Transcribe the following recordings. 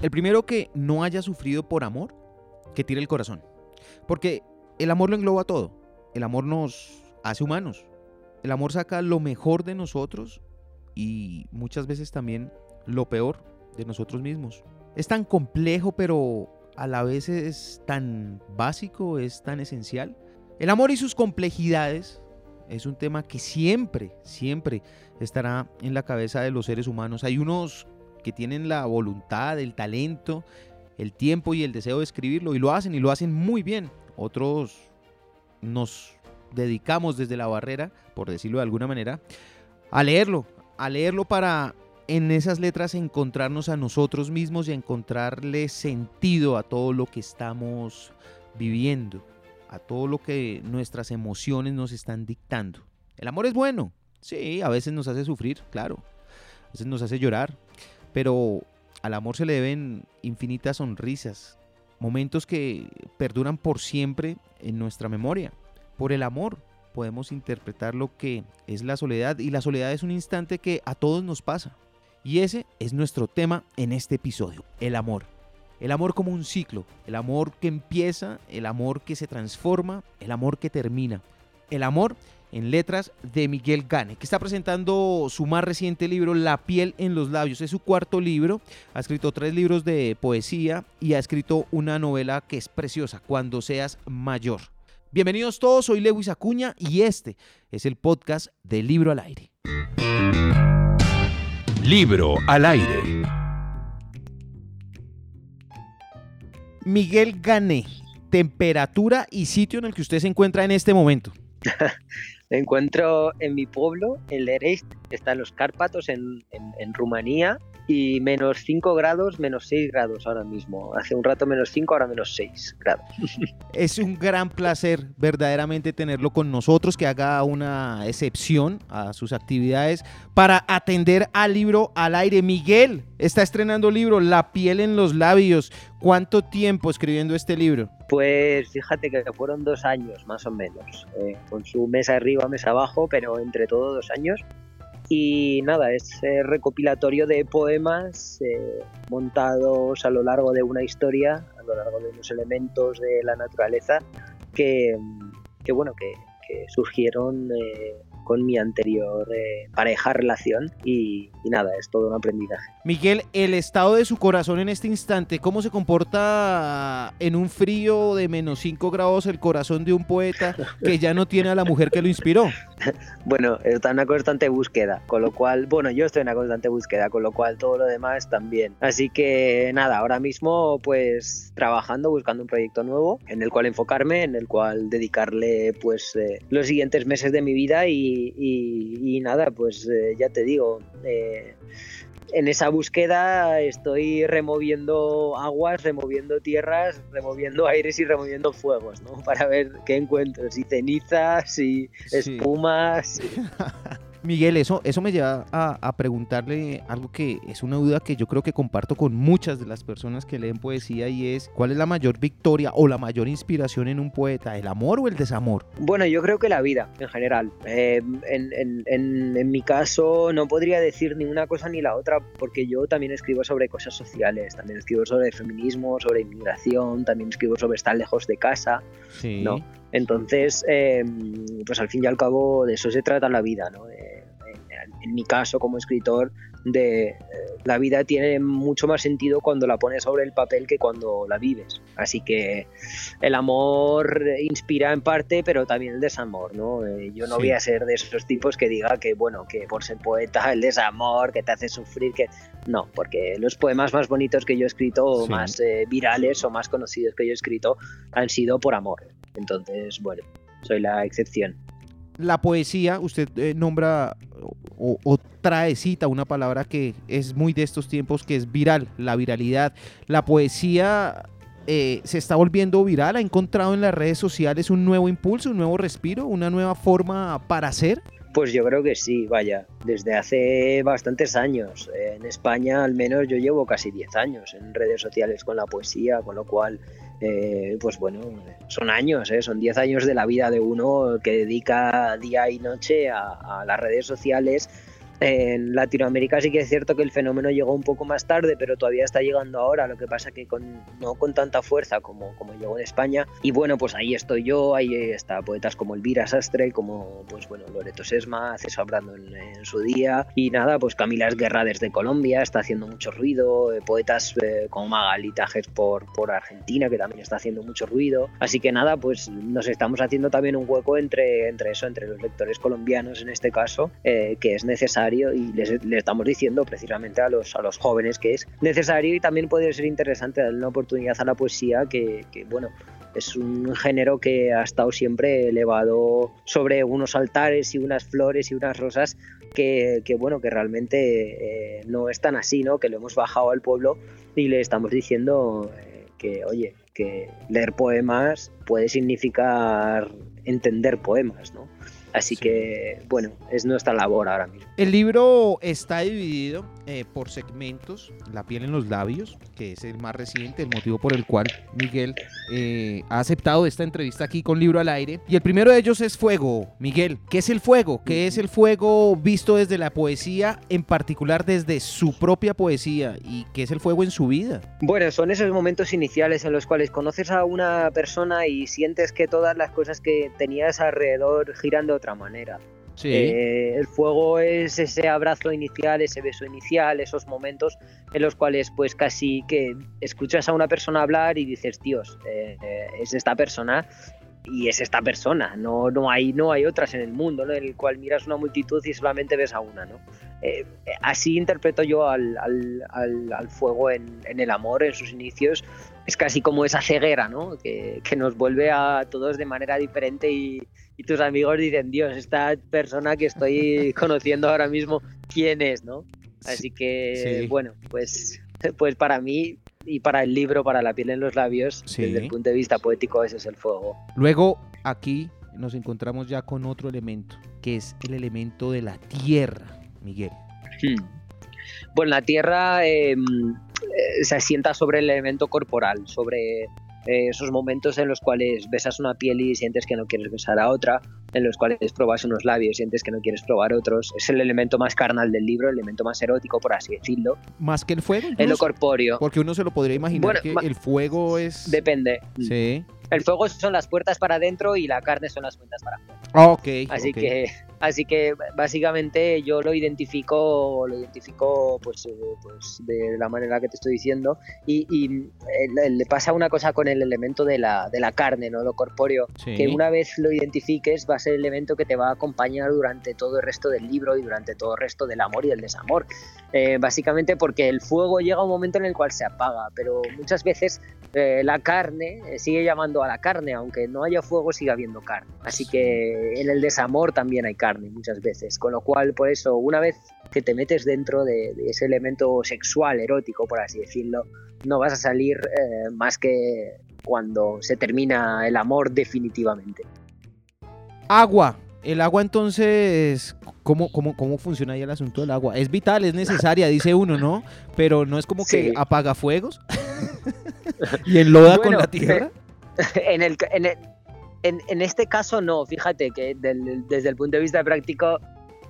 El primero que no haya sufrido por amor, que tire el corazón. Porque el amor lo engloba todo. El amor nos hace humanos. El amor saca lo mejor de nosotros y muchas veces también lo peor de nosotros mismos. Es tan complejo, pero a la vez es tan básico, es tan esencial. El amor y sus complejidades es un tema que siempre, siempre estará en la cabeza de los seres humanos. Hay unos que tienen la voluntad, el talento, el tiempo y el deseo de escribirlo y lo hacen y lo hacen muy bien. Otros nos dedicamos desde la barrera, por decirlo de alguna manera, a leerlo, a leerlo para en esas letras encontrarnos a nosotros mismos y encontrarle sentido a todo lo que estamos viviendo, a todo lo que nuestras emociones nos están dictando. El amor es bueno, sí, a veces nos hace sufrir, claro, a veces nos hace llorar, pero al amor se le deben infinitas sonrisas, momentos que perduran por siempre en nuestra memoria. Por el amor podemos interpretar lo que es la soledad y la soledad es un instante que a todos nos pasa. Y ese es nuestro tema en este episodio, el amor. El amor como un ciclo, el amor que empieza, el amor que se transforma, el amor que termina. El amor en letras de Miguel Gane, que está presentando su más reciente libro, La piel en los labios. Es su cuarto libro, ha escrito tres libros de poesía y ha escrito una novela que es preciosa, Cuando seas mayor. Bienvenidos todos, soy Lewis Acuña y este es el podcast de Libro al Aire. Libro al aire. Miguel Gané, temperatura y sitio en el que usted se encuentra en este momento. Me encuentro en mi pueblo, en Lerest, que está en los Cárpatos, en, en Rumanía, y menos 5 grados, menos 6 grados ahora mismo. Hace un rato menos 5, ahora menos 6 grados. Es un gran placer verdaderamente tenerlo con nosotros, que haga una excepción a sus actividades para atender al libro al aire. Miguel está estrenando libro La piel en los labios. ¿Cuánto tiempo escribiendo este libro? Pues fíjate que fueron dos años más o menos, eh, con su mesa arriba, mesa abajo, pero entre todo dos años. Y nada, es eh, recopilatorio de poemas eh, montados a lo largo de una historia, a lo largo de unos elementos de la naturaleza que, que bueno, que, surgieron con mi anterior eh, pareja, relación y, nada, es todo un aprendizaje. Miguel, el estado de su corazón en este instante, ¿cómo se comporta en un frío de menos 5 grados el corazón de un poeta que ya no tiene a la mujer que lo inspiró? bueno, está en una constante búsqueda, con lo cual, bueno, yo estoy en una constante búsqueda, con lo cual todo lo demás también. Así que nada, ahora mismo pues trabajando, buscando un proyecto nuevo en el cual enfocarme, en el cual dedicarle pues eh, los siguientes meses de mi vida y y, nada, pues eh, ya te digo, eh, en esa búsqueda estoy removiendo aguas, removiendo tierras, removiendo aires y removiendo fuegos, ¿no? Para ver qué encuentro, si cenizas, si espumas. Miguel, eso, eso me lleva a, preguntarle algo que es una duda que yo creo que comparto con muchas de las personas que leen poesía y es ¿cuál es la mayor victoria o la mayor inspiración en un poeta? ¿El amor o el desamor? Bueno, yo creo que la vida en general. Eh, en, mi caso no podría decir ni una cosa ni la otra porque yo también escribo sobre cosas sociales, también escribo sobre feminismo, sobre inmigración, también escribo sobre estar lejos de casa. Sí. ¿no? Entonces, eh, pues al fin y al cabo de eso se trata la vida, ¿no? En mi caso como escritor, de eh, la vida tiene mucho más sentido cuando la pones sobre el papel que cuando la vives. Así que el amor inspira en parte, pero también el desamor, ¿no? Eh, yo no voy a ser de esos tipos que diga que, bueno, que por ser poeta el desamor, que te hace sufrir, que... No, porque los poemas más bonitos que yo he escrito, más eh, virales o más conocidos que yo he escrito, han sido por amor. Entonces, bueno, soy la excepción la poesía, usted eh, nombra o, trae cita una palabra que es muy de estos tiempos, que es viral, la viralidad. La poesía eh, se está volviendo viral, ha encontrado en las redes sociales un nuevo impulso, un nuevo respiro, una nueva forma para hacer. Pues yo creo que sí, vaya, desde hace bastantes años. En España al menos yo llevo casi 10 años en redes sociales con la poesía, con lo cual, eh, pues bueno, son años, ¿eh? son 10 años de la vida de uno que dedica día y noche a, las redes sociales En Latinoamérica sí que es cierto que el fenómeno llegó un poco más tarde, pero todavía está llegando ahora, lo que pasa que con, no con tanta fuerza como, como llegó en España. Y bueno, pues ahí estoy yo, ahí está poetas como Elvira Sastre, como pues bueno, Loreto Sesma, César Brandon en, su día. Y nada, pues Camila Esguerra desde Colombia, está haciendo mucho ruido, eh, poetas eh, como Magali Tajes por, por Argentina, que también está haciendo mucho ruido. Así que nada, pues nos estamos haciendo también un hueco entre, entre eso, entre los lectores colombianos en este caso, eh, que es necesario y les, estamos diciendo precisamente a los, a los jóvenes que es necesario y también puede ser interesante darle una oportunidad a la poesía que, que bueno, es un género que ha estado siempre elevado sobre unos altares y unas flores y unas rosas que, que bueno, que realmente eh, no es tan así, ¿no? Que lo hemos bajado al pueblo y le estamos diciendo eh, que, oye, que leer poemas puede significar entender poemas, ¿no? Así que, bueno, es nuestra labor ahora mismo. El libro está dividido eh, por segmentos, La piel en los labios, que es el más reciente, el motivo por el cual Miguel eh, ha aceptado esta entrevista aquí con Libro al Aire. Y el primero de ellos es Fuego. Miguel, ¿qué es el fuego? ¿Qué es el fuego visto desde la poesía, en particular desde su propia poesía? ¿Y qué es el fuego en su vida? Bueno, son esos momentos iniciales en los cuales conoces a una persona y sientes que todas las cosas que tenías alrededor giran de otra manera. Eh, el fuego es ese abrazo inicial, ese beso inicial, esos momentos en los cuales pues casi que escuchas a una persona hablar y dices, Dios, eh, eh, es esta persona y es esta persona, no, no, hay, no hay otras en el mundo, en el cual miras una multitud y solamente ves a una. ¿no? así interpreto yo al, fuego en, el amor, en sus inicios, es casi como esa ceguera ¿no? que, que nos vuelve a todos de manera diferente y y tus amigos dicen, Dios, esta persona que estoy conociendo ahora mismo, ¿quién es? ¿no? Así que, bueno, pues, pues para mí y para el libro, para la piel en los labios, desde el punto de vista poético, ese es el fuego. Luego, aquí nos encontramos ya con otro elemento, que es el elemento de la tierra, Miguel. Hmm. Bueno, la tierra em, eh, se asienta sobre el elemento corporal, sobre eh, esos momentos en los cuales besas una piel y sientes que no quieres besar a otra, en los cuales probas unos labios y sientes que no quieres probar otros. Es el elemento más carnal del libro, el elemento más erótico, por así decirlo. ¿Más que el fuego? En lo corpóreo. Porque uno se lo podría imaginar que el fuego es... Depende. Sí. El fuego son las puertas para adentro y la carne son las puertas para afuera. ok. Así que Así que básicamente yo lo identifico, lo identifico pues, eh, pues de la manera que te estoy diciendo y, eh, le pasa una cosa con el elemento de la, de la carne, ¿no? lo corpóreo, que una vez lo identifiques va a ser el elemento que te va a acompañar durante todo el resto del libro y durante todo el resto del amor y del desamor. Eh, básicamente porque el fuego llega a un momento en el cual se apaga, pero muchas veces la carne sigue llamando a la carne, aunque no haya fuego sigue habiendo carne. Así que en el desamor también hay carne muchas veces. Con lo cual, por eso, una vez que te metes dentro de, ese elemento sexual, erótico, por así decirlo, no vas a salir eh, más que cuando se termina el amor definitivamente. Agua. El agua entonces, ¿cómo, cómo, cómo funciona ahí el asunto del agua? Es vital, es necesaria, dice uno, ¿no? Pero no es como que apaga fuegos y enloda con la tierra. En el, en el, en, este caso no, fíjate que desde el punto de vista práctico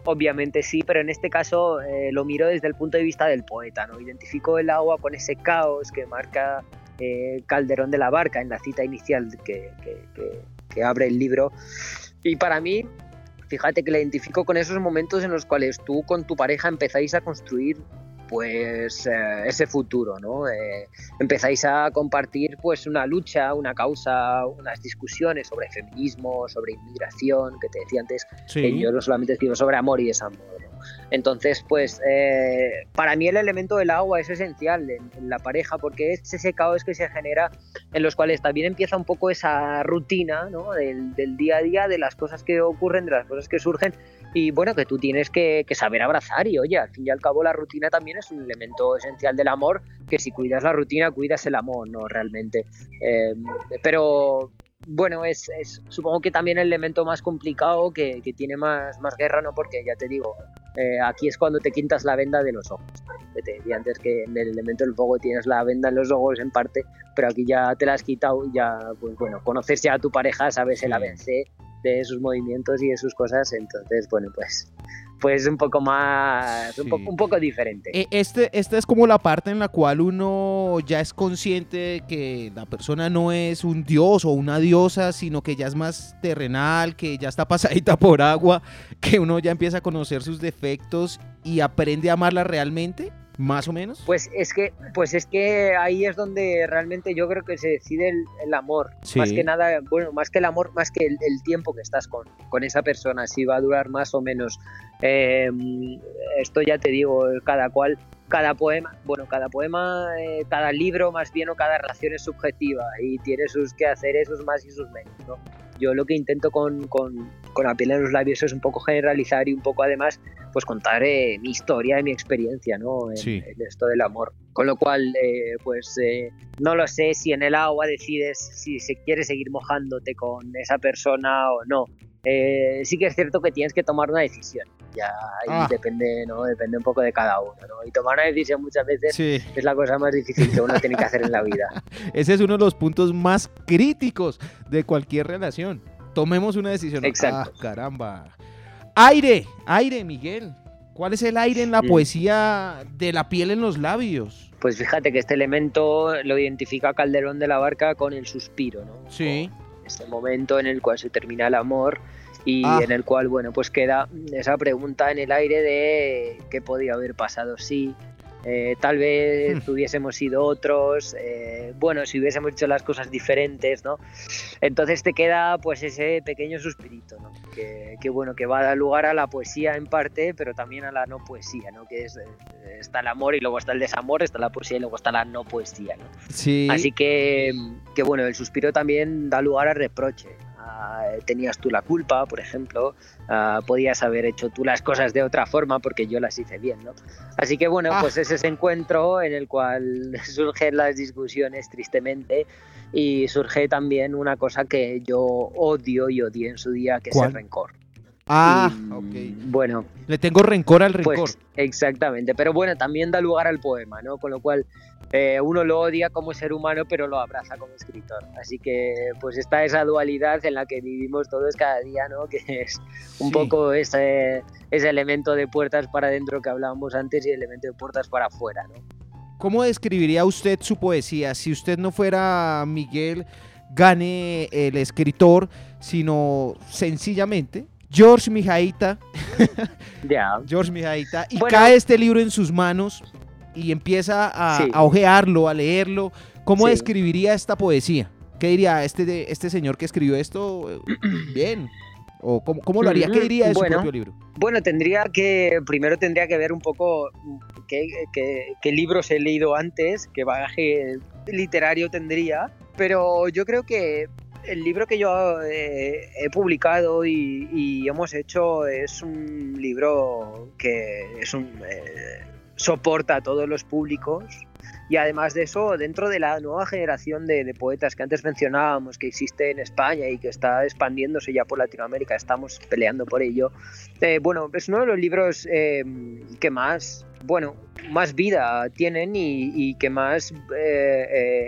obviamente sí, pero en este caso eh, lo miro desde el punto de vista del poeta, ¿no? Identifico el agua con ese caos que marca eh, Calderón de la Barca en la cita inicial que, que, abre el libro. Y para mí, fíjate que la identifico con esos momentos en los cuales tú con tu pareja empezáis a construir pues eh, ese futuro, ¿no? Eh, empezáis a compartir pues una lucha, una causa, unas discusiones sobre feminismo, sobre inmigración, que te decía antes, que yo no solamente escribo sobre amor y desamor, Entonces, pues eh, para mí el elemento del agua es esencial en, la pareja porque es ese caos que se genera en los cuales también empieza un poco esa rutina ¿no? del, del día a día, de las cosas que ocurren, de las cosas que surgen y bueno, que tú tienes que, saber abrazar y oye, al fin y al cabo la rutina también es un elemento esencial del amor, que si cuidas la rutina, cuidas el amor, ¿no? Realmente. Eh, pero bueno, es, supongo que también el elemento más complicado que, tiene más, más guerra, ¿no? Porque ya te digo, eh, aquí es cuando te quintas la venda de los ojos. te decía antes que en el elemento del fuego tienes la venda en los ojos en parte, pero aquí ya te la has quitado y ya, pues bueno, conoces ya a tu pareja, sabes el ABC de sus movimientos y de sus cosas, entonces, bueno, pues pues un poco más, un, poco, un poco diferente. Eh, Este, esta es como la parte en la cual uno ya es consciente de que la persona no es un dios o una diosa, sino que ya es más terrenal, que ya está pasadita por agua, que uno ya empieza a conocer sus defectos y aprende a amarla realmente, más o menos. Pues es que, pues es que ahí es donde realmente yo creo que se decide el, el amor. Sí. Más que nada, bueno, más que el amor, más que el, el tiempo que estás con, con esa persona, si va a durar más o menos. Eh, esto ya te digo, cada cual, cada poema, bueno, cada poema, eh, cada libro más bien o cada relación es subjetiva y tiene sus quehaceres, sus más y sus menos, ¿no? Yo lo que intento con, con, con la piel en los labios es un poco generalizar y un poco además pues contar eh, mi historia y mi experiencia ¿no? en, Sí. en esto del amor. Con lo cual, eh, pues eh, no lo sé si en el agua decides si se quiere seguir mojándote con esa persona o no. Sí que es cierto que tienes que tomar una decisión. Ya ahí Ah. depende, ¿no? Depende un poco de cada uno, ¿no? Y tomar una decisión muchas veces Sí, es la cosa más difícil que uno tiene que hacer en la vida. ese es uno de los puntos más críticos de cualquier relación. Tomemos una decisión. Exacto. Ah, caramba. Aire, aire, Miguel. ¿Cuál es el aire en la poesía de la piel en los labios? Pues fíjate que este elemento lo identifica Calderón de la Barca con el suspiro, ¿no? Sí. Con ese momento en el cual se termina el amor y Ah. en el cual, bueno, pues queda esa pregunta en el aire de qué podía haber pasado si eh, tal vez Hmm. hubiésemos sido otros, eh, bueno, si hubiésemos hecho las cosas diferentes, ¿no? Entonces te queda pues ese pequeño suspirito, ¿no? Que, que, bueno, que va a dar lugar a la poesía en parte, pero también a la no poesía, ¿no? Que es, eh, está el amor y luego está el desamor, está la poesía y luego está la no poesía, ¿no? Sí. Así que, que bueno, el suspiro también da lugar a reproche. Ah, tenías tú la culpa, por ejemplo, ah, podías haber hecho tú las cosas de otra forma porque yo las hice bien, ¿no? Así que bueno, Ah. pues es ese encuentro en el cual surgen las discusiones tristemente y surge también una cosa que yo odio y odié en su día, que es el rencor. Ah, Y, ok. Bueno, Le tengo rencor al rencor. pues exactamente, pero bueno, también da lugar al poema, ¿no? Con lo cual eh, uno lo odia como ser humano, pero lo abraza como escritor. Así que pues está esa dualidad en la que vivimos todos cada día, ¿no? Que es un Sí. poco ese, ese elemento de puertas para adentro que hablábamos antes y elemento de puertas para afuera, ¿no? ¿Cómo describiría usted su poesía? Si usted no fuera Miguel Gane el escritor, sino sencillamente George Mijaita. George Mijaita, y Bueno. cae este libro en sus manos y empieza a, Sí. a ojearlo, a leerlo. ¿Cómo Sí. describiría esta poesía? ¿Qué diría este, este señor que escribió esto? Bien. ¿O cómo, cómo lo haría? ¿Qué Ujú, diría de su bueno. propio libro? Bueno, tendría que, primero tendría que ver un poco qué, qué- qué libros he leído antes, qué bagaje literario tendría, pero yo creo que el libro que yo eh, he publicado y, hemos hecho es un libro que eh, soporta a todos los públicos y además de eso, dentro de la nueva generación de, poetas que antes mencionábamos, que existe en España y que está expandiéndose ya por Latinoamérica, estamos peleando por ello. Eh, bueno, es uno de los libros que más, bueno, más vida tienen y, que más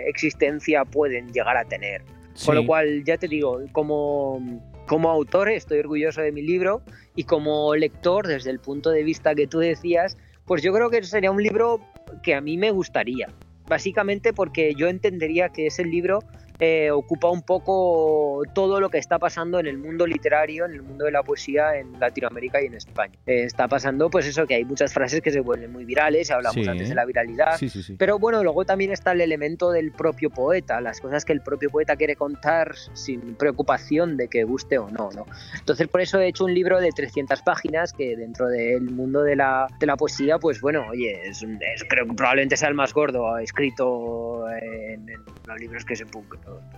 existencia pueden llegar a tener. Con lo Sí. cual, ya te digo, como, como autor estoy orgulloso de mi libro y como lector, desde el punto de vista que tú decías, pues yo creo que sería un libro que a mí me gustaría. Básicamente porque yo entendería que ese libro eh, ocupa un poco todo lo que está pasando en el mundo literario, en el mundo de la poesía en Latinoamérica y en España. Eh, está pasando pues eso, que hay muchas frases que se vuelven muy virales, hablamos Sí. antes de la viralidad, Sí, sí, sí. pero bueno, luego también está el elemento del propio poeta, las cosas que el propio poeta quiere contar sin preocupación de que guste o no, ¿no? Entonces por eso he hecho un libro de 300 páginas que dentro del mundo de la, de la poesía, pues bueno, oye, es, es- creo que probablemente sea el más gordo escrito en, en los libros que se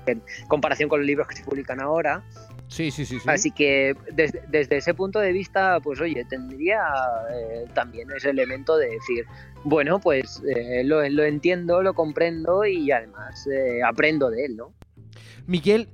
en comparación con los libros que se publican ahora. Sí, sí, sí. sí. Así que desde, desde ese punto de vista, pues oye, tendría eh, también ese elemento de decir, bueno, pues eh, lo, lo entiendo, lo comprendo y además eh, aprendo de él, ¿no? Miguel,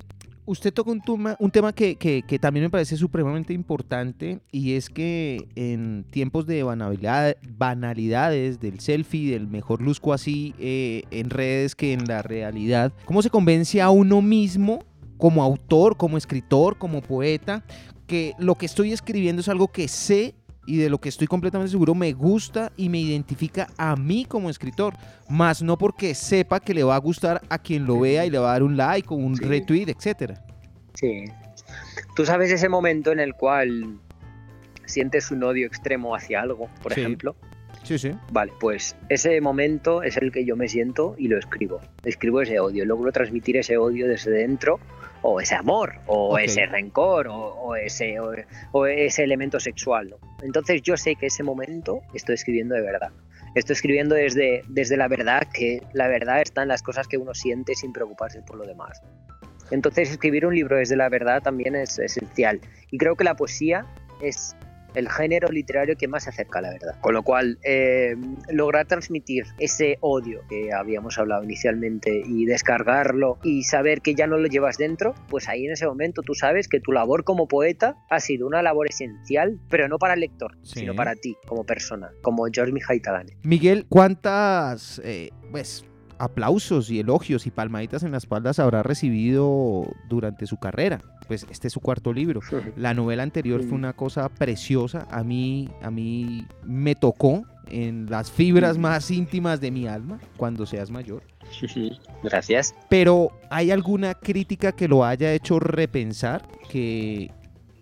usted toca un, un tema que, que- también me parece supremamente importante y es que en tiempos de banalidad- banalidades, del selfie, del mejor luzco así eh, en redes que en la realidad, ¿cómo se convence a uno mismo como autor, como escritor, como poeta, que lo que estoy escribiendo es algo que sé y de lo que estoy completamente seguro me gusta y me identifica a mí como escritor, más no porque sepa que le va a gustar a quien lo vea y le va a dar un like o un retweet, etcétera. Sí. Tú sabes ese momento en el cual sientes un odio extremo hacia algo, por ejemplo. Sí, sí. Vale, pues ese momento es el que yo me siento y lo escribo. Escribo ese odio, logro transmitir ese odio desde dentro o ese amor, o ese rencor, o, ese, o, ese elemento sexual. Entonces yo sé que ese momento estoy escribiendo de verdad. Estoy escribiendo desde, desde la verdad, que la verdad está en las cosas que uno siente sin preocuparse por lo demás. Entonces escribir un libro desde la verdad también es esencial. Y creo que la poesía es el género literario que más se acerca a la verdad. Con lo cual, eh, lograr transmitir ese odio que habíamos hablado inicialmente y descargarlo y saber que ya no lo llevas dentro, pues ahí en ese momento tú sabes que tu labor como poeta ha sido una labor esencial, pero no para el lector, sino para ti como persona, como George Mihai Miguel, ¿cuántas eh, pues, aplausos y elogios y palmaditas en las espaldas habrá recibido durante su carrera? Pues este es su cuarto libro. La novela anterior fue una cosa preciosa, a mí, a mí me tocó en las fibras más íntimas de mi alma cuando seas mayor. Gracias. Pero ¿hay alguna crítica que lo haya hecho repensar, que,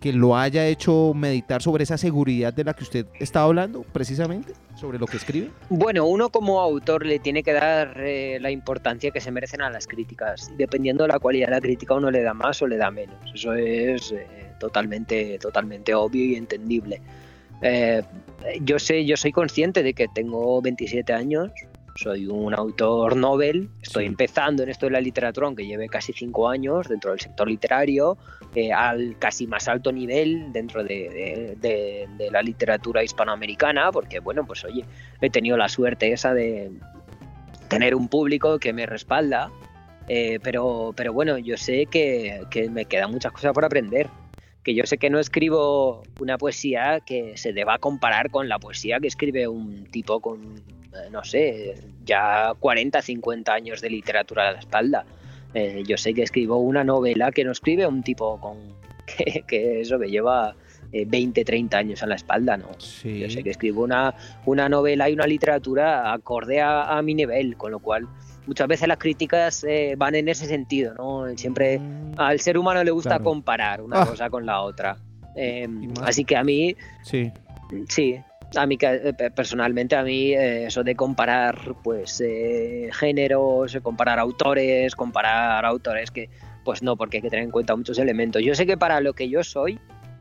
que lo haya hecho meditar sobre esa seguridad de la que usted estaba hablando, precisamente, sobre lo que escribe? Bueno, uno como autor le tiene que dar eh, la importancia que se merecen a las críticas. Dependiendo de la cualidad de la crítica, uno le da más o le da menos. Eso es eh, totalmente, totalmente obvio y entendible. Eh, yo sé, yo soy consciente de que tengo 27 años, soy un autor novel, estoy empezando en esto de la literatura, aunque lleve casi cinco años dentro del sector literario, eh, al casi más alto nivel dentro de, la literatura hispanoamericana, porque bueno, pues oye, he tenido la suerte esa de tener un público que me respalda, eh, pero, pero bueno, yo sé que, que me quedan muchas cosas por aprender que yo sé que no escribo una poesía que se deba comparar con la poesía que escribe un tipo con no sé, ya 40, 50 años de literatura a la espalda. Eh, yo sé que escribo una novela que no escribe un tipo con que, eso que lleva 20, eh, 30 años a la espalda, ¿no? Yo sé que escribo una, una novela y una literatura acorde a, mi nivel, con lo cual muchas veces las críticas van en ese sentido, ¿no? Siempre mm. al ser humano le gusta comparar una ah. cosa con la otra. así que a mí, sí, sí a mí eh, personalmente a mí eh, eso de comparar pues eh, géneros comparar autores comparar autores que pues no porque hay que tener en cuenta muchos elementos yo sé que para lo que yo soy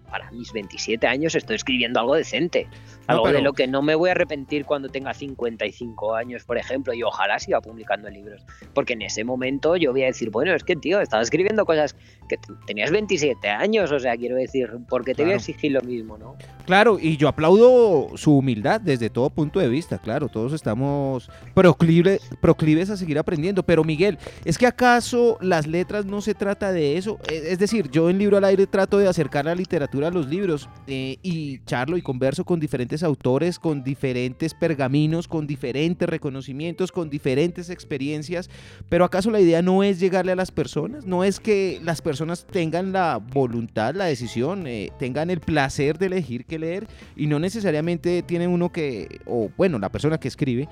para mis 27 años estoy escribiendo algo decente. Algo de lo que no me voy a arrepentir cuando tenga 55 años, por ejemplo, y ojalá siga publicando libros. Porque en ese momento yo voy a decir, bueno, es que, tío, estaba escribiendo cosas que tenías 27 años, o sea, quiero decir, ¿por qué te voy a exigir lo mismo, no? Claro, y yo aplaudo su humildad desde todo punto de vista, claro, todos estamos proclives a seguir aprendiendo, pero Miguel, ¿es que acaso las letras no se trata de eso? E, es decir, yo en Libro al Aire trato de acercar la literatura los libros eh, y charlo y converso con diferentes autores, con diferentes pergaminos, con diferentes reconocimientos, con diferentes experiencias, pero ¿acaso la idea no es llegarle a las personas? ¿No es que las personas tengan la voluntad, la decisión, eh, tengan el placer de elegir qué leer y no necesariamente tiene uno que, o bueno, la persona que escribe,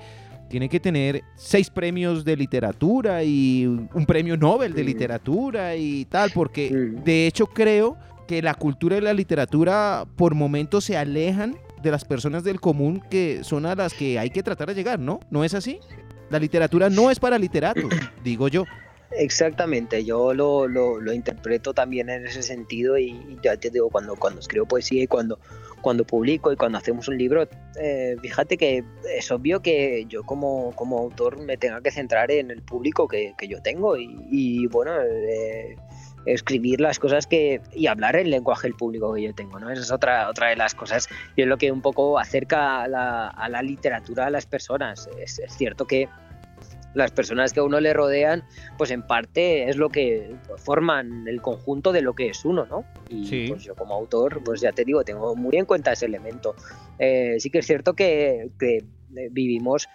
tiene que tener seis premios de literatura y un premio Nobel de literatura y tal, porque de hecho creo que la cultura y la literatura por momentos se alejan de las personas del común que son a las que hay que tratar de llegar, ¿no? ¿No es así? La literatura no es para literatos, digo yo. Exactamente, yo lo, lo, interpreto también en ese sentido y ya te digo, cuando, cuando escribo poesía y cuando, cuando publico y cuando hacemos un libro, eh, fíjate que es obvio que yo como, como autor me tenga que centrar en el público que, que yo tengo y, bueno, eh, escribir las cosas que y hablar el lenguaje del público que yo tengo, ¿no? Esa es otra, otra de las cosas y es lo que un poco acerca a la literatura a las personas. Es, cierto que las personas que a uno le rodean, pues en parte es lo que forman el conjunto de lo que es uno, ¿no? Y pues yo como autor, pues ya te digo, tengo muy en cuenta ese elemento. Eh, sí que es cierto que, que vivimos,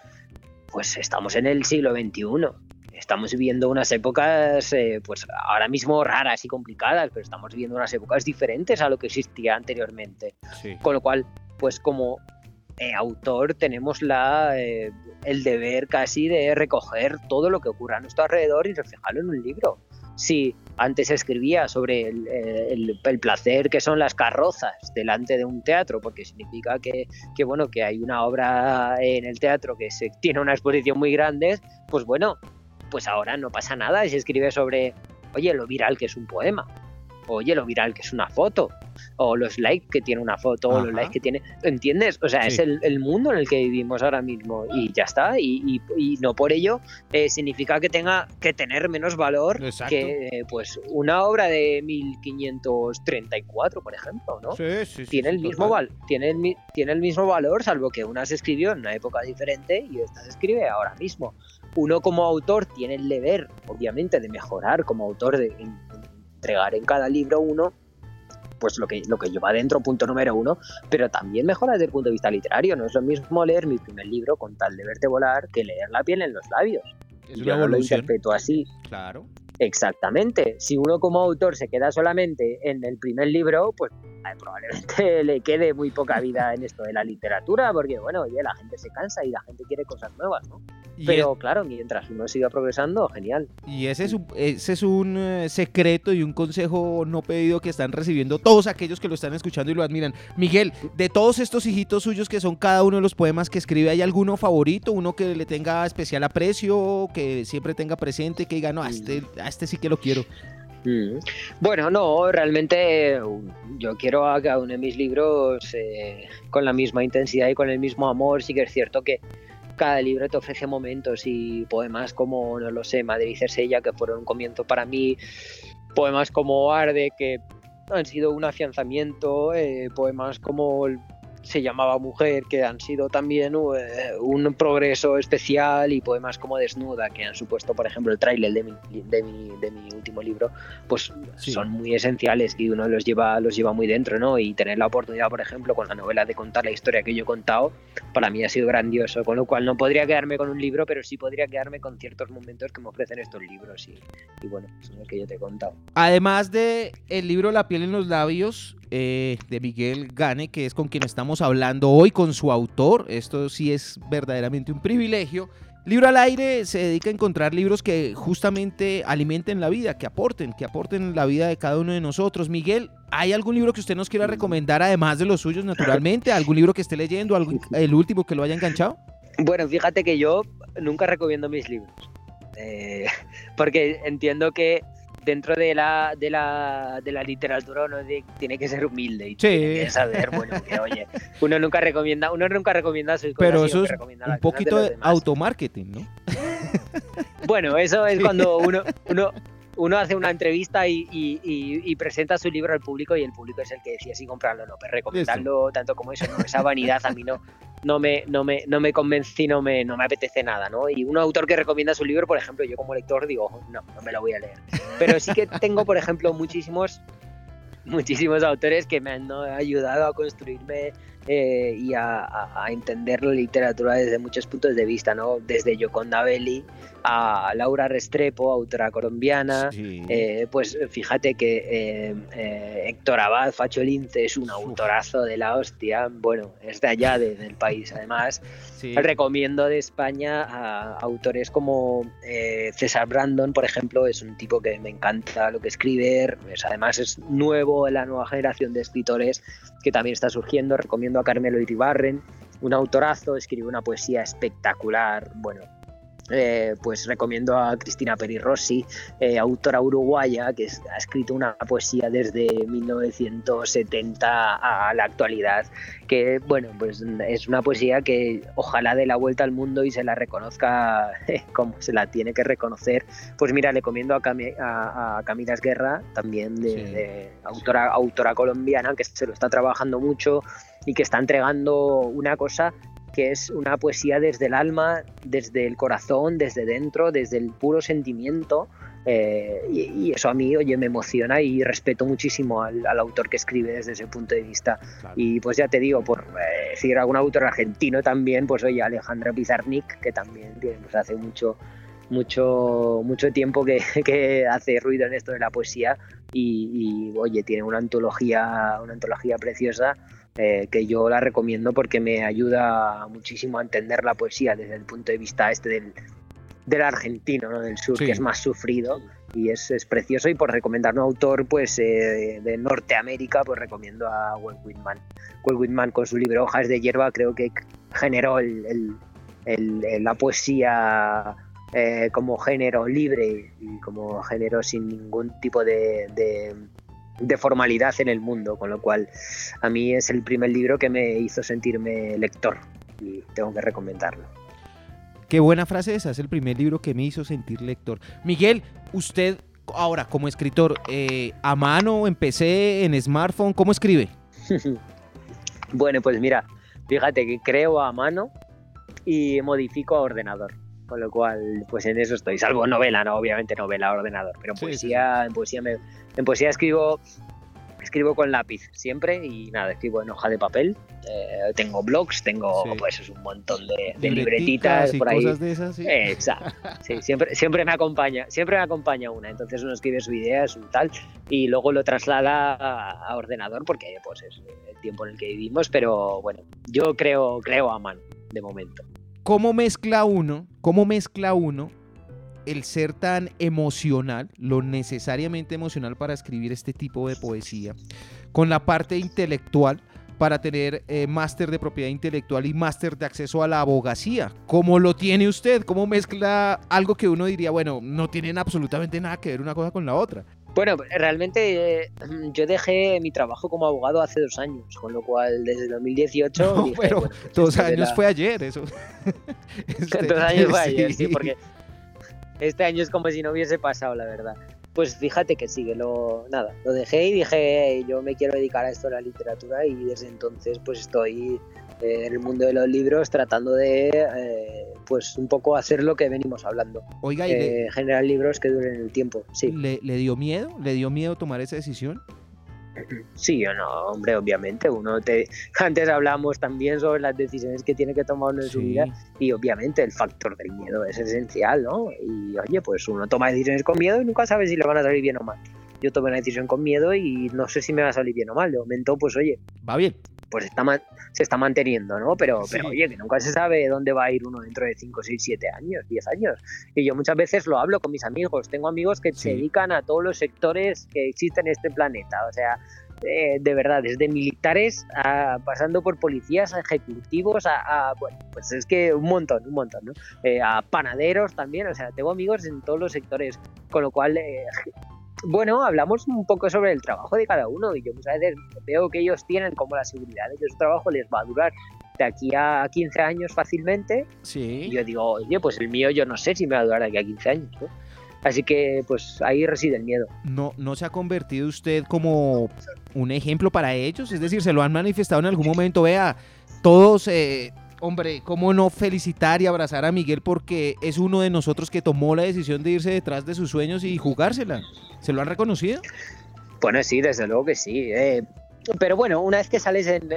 pues estamos en el siglo XXI estamos viviendo unas épocas, eh, pues ahora mismo raras y complicadas, pero estamos viviendo unas épocas diferentes a lo que existía anteriormente. Con lo cual, pues como eh, autor tenemos la, eh, el deber casi de recoger todo lo que ocurre a nuestro alrededor y reflejarlo en un libro. Si antes escribía sobre el, placer que son las carrozas delante de un teatro, porque significa que, que, bueno, que hay una obra en el teatro que se, tiene una exposición muy grande, pues bueno, pues ahora no pasa nada si escribe sobre, oye, lo viral que es un poema, oye, lo viral que es una foto, o los likes que tiene una foto, o los likes que tiene, ¿entiendes? O sea, es el, mundo en el que vivimos ahora mismo y ya está, y, no por ello eh, significa que tenga que tener menos valor que pues una obra de 1534, por ejemplo, ¿no? Sí, sí, tiene el mismo val tiene el, tiene el mismo valor, salvo que una se escribió en una época diferente y esta se escribe ahora mismo. Uno como autor tiene el deber, obviamente, de mejorar como autor, de entregar en cada libro uno, pues lo que, lo que lleva adentro, punto número uno, pero también mejora desde el punto de vista literario. No es lo mismo leer mi primer libro con tal de verte volar que leer la piel en los labios. Es Yo no lo interpreto así. Claro. Exactamente. Si uno como autor se queda solamente en el primer libro, pues probablemente le quede muy poca vida en esto de la literatura, porque bueno, oye, la gente se cansa y la gente quiere cosas nuevas, ¿no? Pero claro, mientras uno siga progresando, genial. Y ese es un, ese es un eh, secreto y un consejo no pedido que están recibiendo todos aquellos que lo están escuchando y lo admiran. Miguel, de todos estos hijitos suyos que son cada uno de los poemas que escribe, ¿hay alguno favorito? ¿Uno que le tenga especial aprecio, que siempre tenga presente, que diga, no, a este, a este sí que lo quiero? Mm. Bueno, no, realmente yo quiero a cada uno de mis libros eh, con la misma intensidad y con el mismo amor. Sí que es cierto que cada libro te ofrece momentos y poemas como, no lo sé, Madrid y Cersella, que fueron un comienzo para mí, poemas como Arde, que han sido un afianzamiento, eh, poemas como se llamaba Mujer, que han sido también eh, un progreso especial, y poemas como Desnuda, que han supuesto, por ejemplo, el tráiler de mi, de, mi, de mi último libro, pues son muy esenciales y uno los lleva, los lleva muy dentro, ¿no? Y tener la oportunidad, por ejemplo, con la novela de contar la historia que yo he contado, para mí ha sido grandioso, con lo cual no podría quedarme con un libro, pero sí podría quedarme con ciertos momentos que me ofrecen estos libros y, y bueno, son los que yo te he contado. Además de el libro La piel en los labios, eh, de Miguel Gane, que es con quien estamos hablando hoy, con su autor. Esto sí es verdaderamente un privilegio. Libro al aire se dedica a encontrar libros que justamente alimenten la vida, que aporten, que aporten la vida de cada uno de nosotros. Miguel, ¿hay algún libro que usted nos quiera recomendar, además de los suyos, naturalmente? ¿Algún libro que esté leyendo? ¿El último que lo haya enganchado? Bueno, fíjate que yo nunca recomiendo mis libros. Eh, porque entiendo que dentro de la, de la, de la literatura uno tiene que ser humilde y tiene que saber, bueno, que oye, uno nunca recomienda, uno nunca recomienda sus cosas, Pero eso es un poquito de, automarketing, ¿no? Bueno, eso es cuando uno, uno, uno hace una entrevista y, y, presenta su libro al público y el público es el que decide si comprarlo o no. Pero recomendarlo tanto como eso, ¿no? esa vanidad a mí no, no me, no me, no me convence no me, no me apetece nada, ¿no? Y un autor que recomienda su libro, por ejemplo, yo como lector digo, no, no me lo voy a leer. Pero sí que tengo, por ejemplo, muchísimos, muchísimos autores que me han ayudado a construirme eh, y a, entender la literatura desde muchos puntos de vista, ¿no? Desde Yoconda Belli a Laura Restrepo, autora colombiana, eh, pues fíjate que eh, Héctor Abad, Facho Lince, es un autorazo de la hostia, bueno, es de allá del país además. Recomiendo de España a autores como César Brandon, por ejemplo, es un tipo que me encanta lo que escribe, además es nuevo en la nueva generación de escritores que también está surgiendo, recomiendo a Carmelo Iribarren, un autorazo, escribe una poesía espectacular, bueno, eh, pues recomiendo a Cristina Peri Rossi, eh, autora uruguaya, que ha escrito una poesía desde 1970 a la actualidad, que bueno, pues es una poesía que ojalá dé la vuelta al mundo y se la reconozca como se la tiene que reconocer. Pues mira, le recomiendo a, Camila Guerra, también de, autora, autora colombiana, que se lo está trabajando mucho y que está entregando una cosa que es una poesía desde el alma, desde el corazón, desde dentro, desde el puro sentimiento. Eh, y, eso a mí, oye, me emociona y respeto muchísimo al, autor que escribe desde ese punto de vista. Y pues ya te digo, por eh, decir algún autor argentino también, pues oye, Alejandro Pizarnik, que también pues, hace mucho mucho, mucho tiempo que, que, hace ruido en esto de la poesía y, oye, tiene una antología, una antología preciosa eh, que yo la recomiendo porque me ayuda muchísimo a entender la poesía desde el punto de vista este del, del argentino, ¿no? del sur, que es más sufrido y es, es, precioso. Y por recomendar un autor pues eh, de Norteamérica, pues recomiendo a Walt Whitman. Walt Whitman con su libro Hojas de hierba creo que generó el, el, la poesía eh, como género libre y como género sin ningún tipo de, de, de, formalidad en el mundo, con lo cual a mí es el primer libro que me hizo sentirme lector y tengo que recomendarlo. Qué buena frase esa, es el primer libro que me hizo sentir lector. Miguel, usted ahora como escritor, eh, ¿a mano, en PC, en smartphone, cómo escribe? bueno, pues mira, fíjate que creo a mano y modifico a ordenador. Con lo cual, pues en eso estoy. Salvo novela, no, obviamente novela a ordenador. Pero en poesía, en poesía me, en poesía escribo escribo con lápiz siempre y nada, escribo en hoja de papel. Eh, tengo blogs, tengo pues es un montón de, libretitas por ahí. Cosas de esas, sí. exacto. Sí, siempre, siempre me acompaña, siempre me acompaña una. Entonces uno escribe su idea, su tal, y luego lo traslada a, ordenador porque pues es el tiempo en el que vivimos. Pero bueno, yo creo, creo a mano de momento. ¿Cómo mezcla uno? ¿Cómo mezcla uno el ser tan emocional, lo necesariamente emocional para escribir este tipo de poesía, con la parte intelectual para tener eh, máster de propiedad intelectual y máster de acceso a la abogacía. ¿Cómo lo tiene usted? ¿Cómo mezcla algo que uno diría, bueno, no tienen absolutamente nada que ver una cosa con la otra? Bueno, realmente eh, yo dejé mi trabajo como abogado hace dos años, con lo cual desde 2018... No, pero pues dos años fue ayer, eso. dos años fue ayer, sí, porque este año es como si no hubiese pasado, la verdad. Pues fíjate que sigue, lo, nada, lo dejé y dije, yo me quiero dedicar a esto de la literatura y desde entonces pues estoy en el mundo de los libros tratando de eh, pues un poco hacer lo que venimos hablando. Oiga, eh, generar libros que duren el tiempo, sí. ¿Le, ¿Le dio miedo? ¿Le dio miedo tomar esa decisión? Sí o no, hombre, obviamente. Uno te antes hablamos también sobre las decisiones que tiene que tomar uno en su vida y obviamente el factor del miedo es esencial, ¿no? Y oye, pues uno toma decisiones con miedo y nunca sabe si le van a salir bien o mal. Yo tomé una decisión con miedo y no sé si me va a salir bien o mal. De momento, pues oye, va bien. Pues está se está manteniendo, ¿no? Pero, pero oye, que nunca se sabe dónde va a ir uno dentro de 5, 6, 7 años, 10 años. Y yo muchas veces lo hablo con mis amigos. Tengo amigos que se dedican a todos los sectores que existen en este planeta. O sea, eh, de verdad, desde militares a, pasando por policías, a ejecutivos, a, bueno, pues es que un montón, un montón, ¿no? Eh, a panaderos también, o sea, tengo amigos en todos los sectores, con lo cual, eh, bueno, hablamos un poco sobre el trabajo de cada uno y yo muchas veces veo que ellos tienen como la seguridad de que su trabajo les va a durar de aquí a 15 años fácilmente. Sí. Y yo digo, oye, pues el mío yo no sé si me va a durar de aquí a 15 años. ¿no? Así que pues ahí reside el miedo. ¿No, ¿No se ha convertido usted como un ejemplo para ellos? Es decir, ¿se lo han manifestado en algún momento? Vea, todos, eh, hombre, ¿cómo no felicitar y abrazar a Miguel porque es uno de nosotros que tomó la decisión de irse detrás de sus sueños y jugársela? ¿Se lo han reconocido? Bueno, sí, desde luego que sí. Eh, pero bueno, una vez que sales en,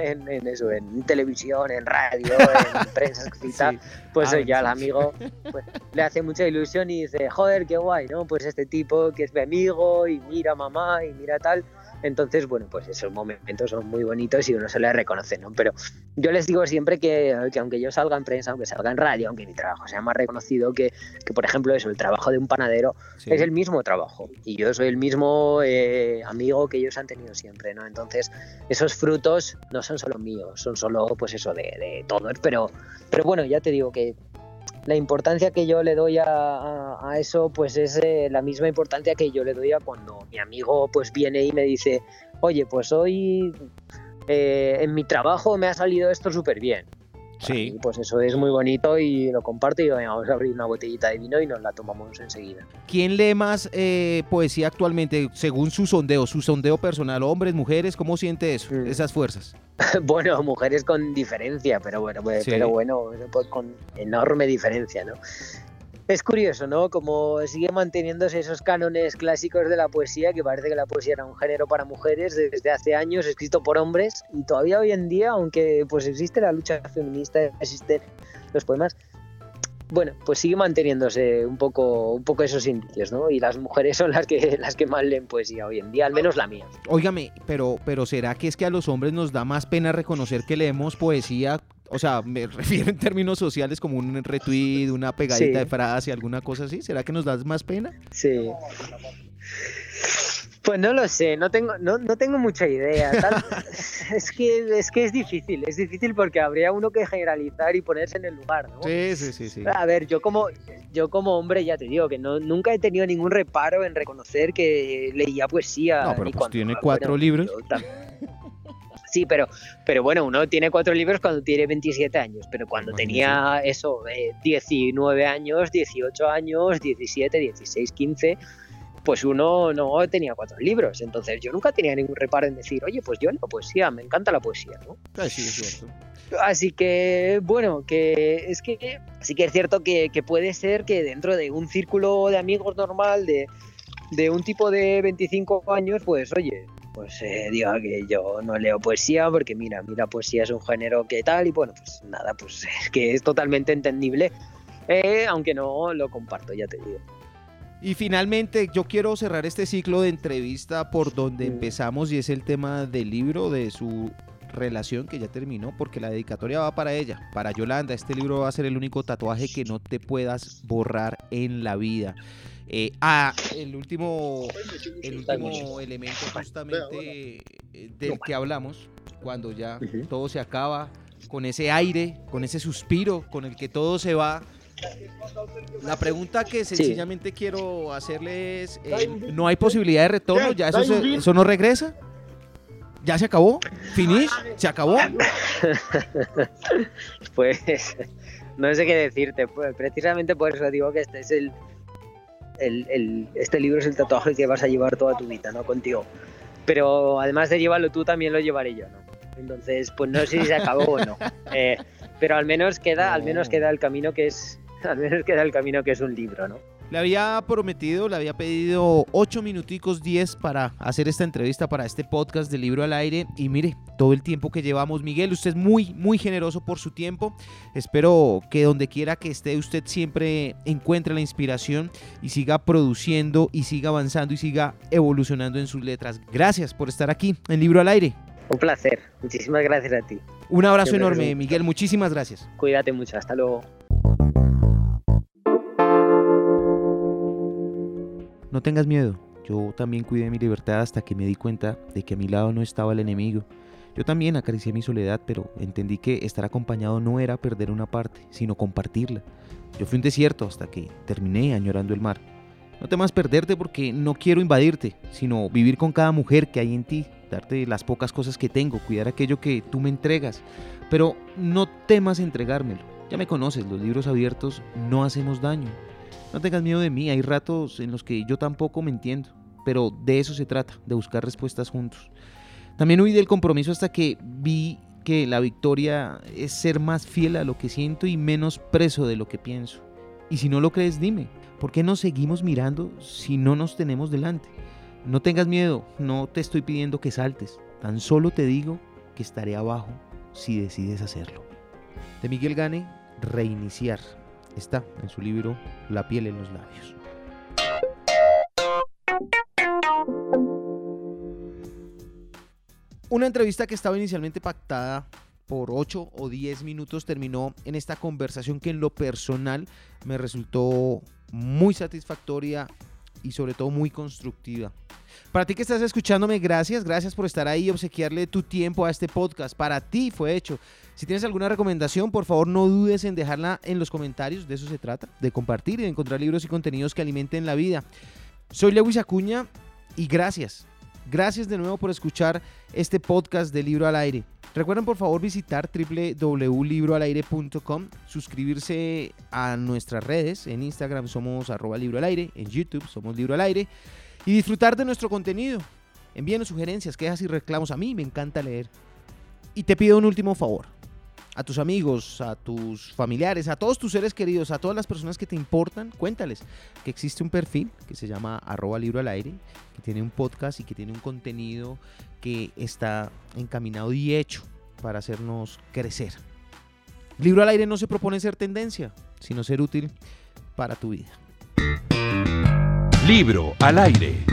eso, en televisión, en radio, en prensa escrita, pues ah, ya el amigo pues, le hace mucha ilusión y dice, joder, qué guay, ¿no? Pues este tipo que es mi amigo y mira mamá y mira tal. Entonces, bueno, pues esos momentos son muy bonitos y uno se les reconoce, ¿no? Pero yo les digo siempre que, aunque yo salga en prensa, aunque salga en radio, aunque mi trabajo sea más reconocido que, que por ejemplo, eso, el trabajo de un panadero, es el mismo trabajo. Y yo soy el mismo eh, amigo que ellos han tenido siempre, ¿no? Entonces, esos frutos no son solo míos, son solo, pues eso, de, de todos. Pero, pero bueno, ya te digo que la importancia que yo le doy a, eso pues es eh, la misma importancia que yo le doy a cuando mi amigo pues viene y me dice oye pues hoy eh, en mi trabajo me ha salido esto súper bien Sí. pues eso es muy bonito y lo comparto y vamos a abrir una botellita de vino y nos la tomamos enseguida. ¿Quién lee más eh, poesía actualmente según su sondeo, su sondeo personal? ¿Hombres, mujeres? ¿Cómo siente eso, mm. esas fuerzas? bueno, mujeres con diferencia, pero bueno, pues, pero bueno, pues con enorme diferencia, ¿no? Es curioso, ¿no? Como sigue manteniéndose esos cánones clásicos de la poesía, que parece que la poesía era un género para mujeres desde hace años, escrito por hombres, y todavía hoy en día, aunque pues existe la lucha feminista, existen los poemas, bueno, pues sigue manteniéndose un poco, un poco esos indicios, ¿no? Y las mujeres son las que, las que más leen poesía hoy en día, al menos la mía. Óigame, pero, pero ¿será que es que a los hombres nos da más pena reconocer que leemos poesía? O sea, me refiero en términos sociales como un retweet, una pegadita Sí. de frase, alguna cosa así. ¿Será que nos da más pena? Sí. Pues no lo sé, no tengo, no, no tengo mucha idea. Tal- es, que, es que es difícil, es difícil porque habría uno que generalizar y ponerse en el lugar, ¿no? Sí, sí, sí, sí. A ver, yo como, yo como hombre ya te digo que no, nunca he tenido ningún reparo en reconocer que leía poesía. No, pero pues cuando- tiene cuatro libros. yo Sí, pero, pero bueno, uno tiene cuatro libros cuando tiene 27 años, pero cuando tenía eso, eh, 19 años, 18 años, 17, 16, 15, pues uno no tenía cuatro libros. Entonces yo nunca tenía ningún reparo en decir, oye, pues yo leo poesía, me encanta la poesía, ¿no? Ah, sí, es cierto. Así que, bueno, que es que sí que es cierto que, que puede ser que dentro de un círculo de amigos normal, de, de un tipo de 25 años, pues oye, pues eh, diga que yo no leo poesía porque mira, mira, poesía es un género que tal y bueno, pues nada, pues es que es totalmente entendible, eh, aunque no lo comparto, ya te digo. Y finalmente, yo quiero cerrar este ciclo de entrevista por donde Mm. empezamos y es el tema del libro, de su relación que ya terminó, porque la dedicatoria va para ella, para Yolanda. Este libro va a ser el único tatuaje que no te puedas borrar en la vida. Eh, ah, el último, el último elemento justamente eh, del que hablamos, cuando ya todo se acaba, con ese aire, con ese suspiro, con el que todo se va. La pregunta que sencillamente quiero hacerle es, eh, ¿no hay posibilidad de retorno? ¿Ya eso, se- eso no regresa? ¿Ya se acabó? ¿Finish? ¿Se acabó? Pues no sé qué decirte. Pues, precisamente por eso digo que este es el, el, el- este libro es el tatuaje que vas a llevar toda tu vida, ¿no? Contigo. Pero además de llevarlo tú, también lo llevaré yo, ¿no? Entonces, pues no sé si se acabó o no. Eh, pero al menos queda, al menos No. queda el camino que es, al menos queda el camino que es un libro, ¿no? Le había prometido, le había pedido 8 minuticos 10 para hacer esta entrevista, para este podcast de Libro al Aire. Y mire, todo el tiempo que llevamos, Miguel, usted es muy, muy generoso por su tiempo. Espero que donde quiera que esté, usted siempre encuentre la inspiración y siga produciendo y siga avanzando y siga evolucionando en sus letras. Gracias por estar aquí en Libro al Aire. Un placer. Muchísimas gracias a ti. Un abrazo enorme, Miguel. Muchísimas gracias. Cuídate mucho. Hasta luego. No tengas miedo. Yo también cuidé mi libertad hasta que me di cuenta de que a mi lado no estaba el enemigo. Yo también acaricié mi soledad, pero entendí que estar acompañado no era perder una parte, sino compartirla. Yo fui un desierto hasta que terminé añorando el mar. No temas perderte porque no quiero invadirte, sino vivir con cada mujer que hay en ti, darte las pocas cosas que tengo, cuidar aquello que tú me entregas. Pero no temas entregármelo. Ya me conoces, los libros abiertos no hacemos daño. No tengas miedo de mí, hay ratos en los que yo tampoco me entiendo, pero de eso se trata, de buscar respuestas juntos. También huí del compromiso hasta que vi que la victoria es ser más fiel a lo que siento y menos preso de lo que pienso. Y si no lo crees, dime, ¿por qué nos seguimos mirando si no nos tenemos delante? No tengas miedo, no te estoy pidiendo que saltes, tan solo te digo que estaré abajo si decides hacerlo. De Miguel Gane, reiniciar. Está en su libro La piel en los labios. Una entrevista que estaba inicialmente pactada por 8 o 10 minutos terminó en esta conversación que en lo personal me resultó muy satisfactoria y sobre todo muy constructiva. Para ti que estás escuchándome, gracias, gracias por estar ahí y obsequiarle tu tiempo a este podcast. Para ti fue hecho. Si tienes alguna recomendación, por favor no dudes en dejarla en los comentarios, de eso se trata, de compartir y de encontrar libros y contenidos que alimenten la vida. Soy Lewis Acuña y gracias. Gracias de nuevo por escuchar este podcast de Libro al Aire. Recuerden por favor visitar www.libroalaire.com, suscribirse a nuestras redes, en Instagram somos arroba libro al aire, en YouTube somos libro al aire y disfrutar de nuestro contenido. Envíenos sugerencias, quejas y reclamos, a mí me encanta leer. Y te pido un último favor, a tus amigos, a tus familiares, a todos tus seres queridos, a todas las personas que te importan, cuéntales que existe un perfil que se llama arroba libro al aire, que tiene un podcast y que tiene un contenido que está encaminado y hecho para hacernos crecer. Libro al aire no se propone ser tendencia, sino ser útil para tu vida. Libro al aire.